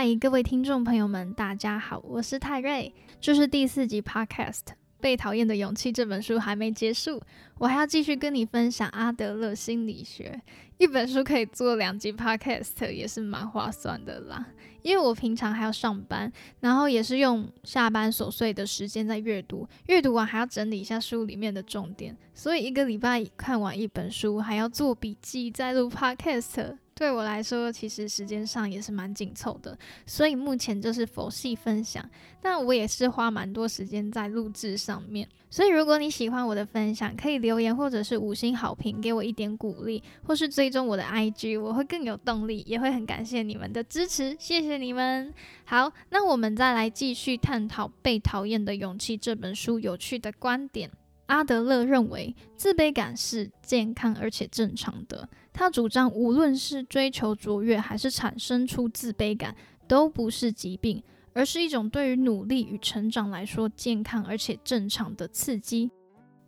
嗨，各位听众朋友们，大家好，我是泰瑞，这是第四集 Podcast《被讨厌的勇气》这本书还没结束，我还要继续跟你分享阿德勒心理学。一本书可以做两集 Podcast，也是蛮划算的啦。因为我平常还要上班，然后也是用下班琐碎的时间在阅读，阅读完还要整理一下书里面的重点，所以一个礼拜看完一本书，还要做笔记，再录 Podcast。对我来说，其实时间上也是蛮紧凑的，所以目前就是佛系分享，但我也是花蛮多时间在录制上面。所以如果你喜欢我的分享，可以留言或者是五星好评给我一点鼓励，或是追踪我的 IG，我会更有动力，也会很感谢你们的支持，谢谢你们。好，那我们再来继续探讨《被讨厌的勇气》这本书有趣的观点。阿德勒认为，自卑感是健康而且正常的。他主张，无论是追求卓越，还是产生出自卑感，都不是疾病，而是一种对于努力与成长来说健康而且正常的刺激。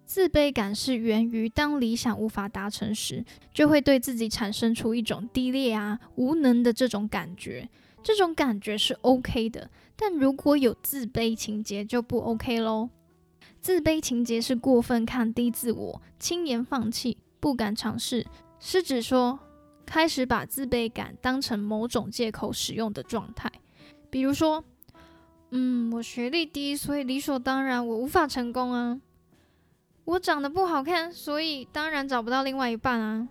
自卑感是源于当理想无法达成时，就会对自己产生出一种低劣啊、无能的这种感觉。这种感觉是 OK 的，但如果有自卑情节就不 OK 喽。自卑情节是过分看低自我、轻言放弃、不敢尝试。是指说，开始把自卑感当成某种借口使用的状态，比如说，嗯，我学历低，所以理所当然我无法成功啊。我长得不好看，所以当然找不到另外一半啊。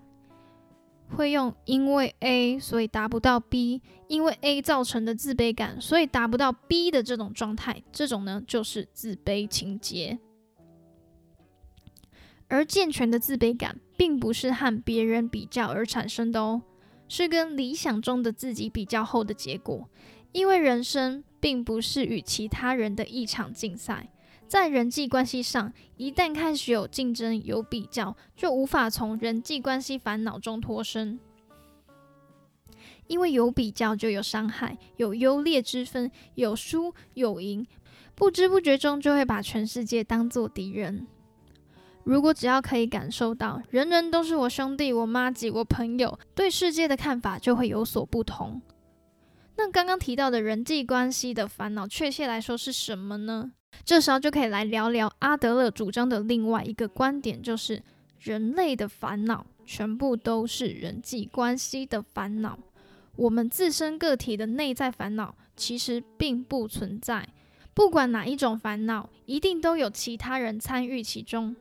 会用因为 A 所以达不到 B，因为 A 造成的自卑感，所以达不到 B 的这种状态，这种呢就是自卑情节。而健全的自卑感，并不是和别人比较而产生的哦，是跟理想中的自己比较后的结果。因为人生并不是与其他人的一场竞赛，在人际关系上，一旦开始有竞争、有比较，就无法从人际关系烦恼中脱身。因为有比较就有伤害，有优劣之分，有输有赢，不知不觉中就会把全世界当作敌人。如果只要可以感受到人人都是我兄弟、我妈及我朋友，对世界的看法就会有所不同。那刚刚提到的人际关系的烦恼，确切来说是什么呢？这时候就可以来聊聊阿德勒主张的另外一个观点，就是人类的烦恼全部都是人际关系的烦恼。我们自身个体的内在烦恼其实并不存在，不管哪一种烦恼，一定都有其他人参与其中。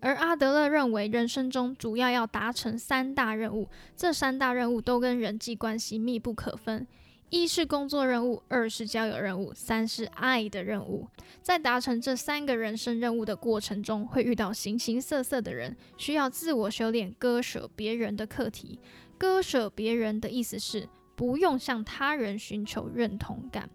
而阿德勒认为，人生中主要要达成三大任务，这三大任务都跟人际关系密不可分：一是工作任务，二是交友任务，三是爱的任务。在达成这三个人生任务的过程中，会遇到形形色色的人，需要自我修炼、割舍别人的课题。割舍别人的意思是，不用向他人寻求认同感。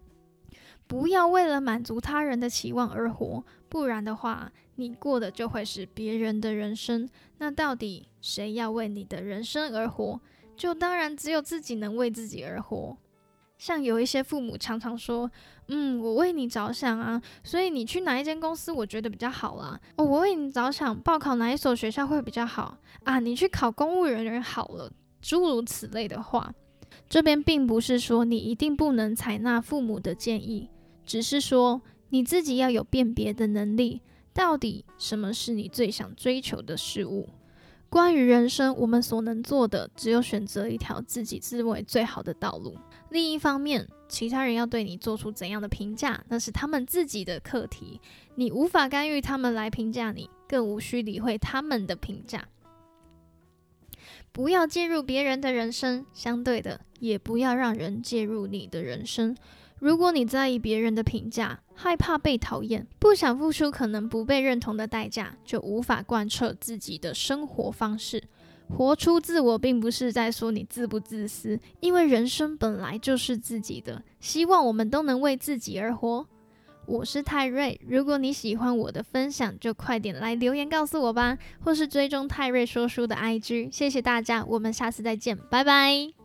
不要为了满足他人的期望而活，不然的话，你过的就会是别人的人生。那到底谁要为你的人生而活？就当然只有自己能为自己而活。像有一些父母常常说：“嗯，我为你着想啊，所以你去哪一间公司，我觉得比较好啦。哦，我为你着想，报考哪一所学校会比较好啊？你去考公务人员好了。”诸如此类的话，这边并不是说你一定不能采纳父母的建议。只是说你自己要有辨别的能力，到底什么是你最想追求的事物？关于人生，我们所能做的只有选择一条自己自认为最好的道路。另一方面，其他人要对你做出怎样的评价，那是他们自己的课题，你无法干预他们来评价你，更无需理会他们的评价。不要介入别人的人生，相对的，也不要让人介入你的人生。如果你在意别人的评价，害怕被讨厌，不想付出可能不被认同的代价，就无法贯彻自己的生活方式。活出自我，并不是在说你自不自私，因为人生本来就是自己的。希望我们都能为自己而活。我是泰瑞，如果你喜欢我的分享，就快点来留言告诉我吧，或是追踪泰瑞说书的 IG。谢谢大家，我们下次再见，拜拜。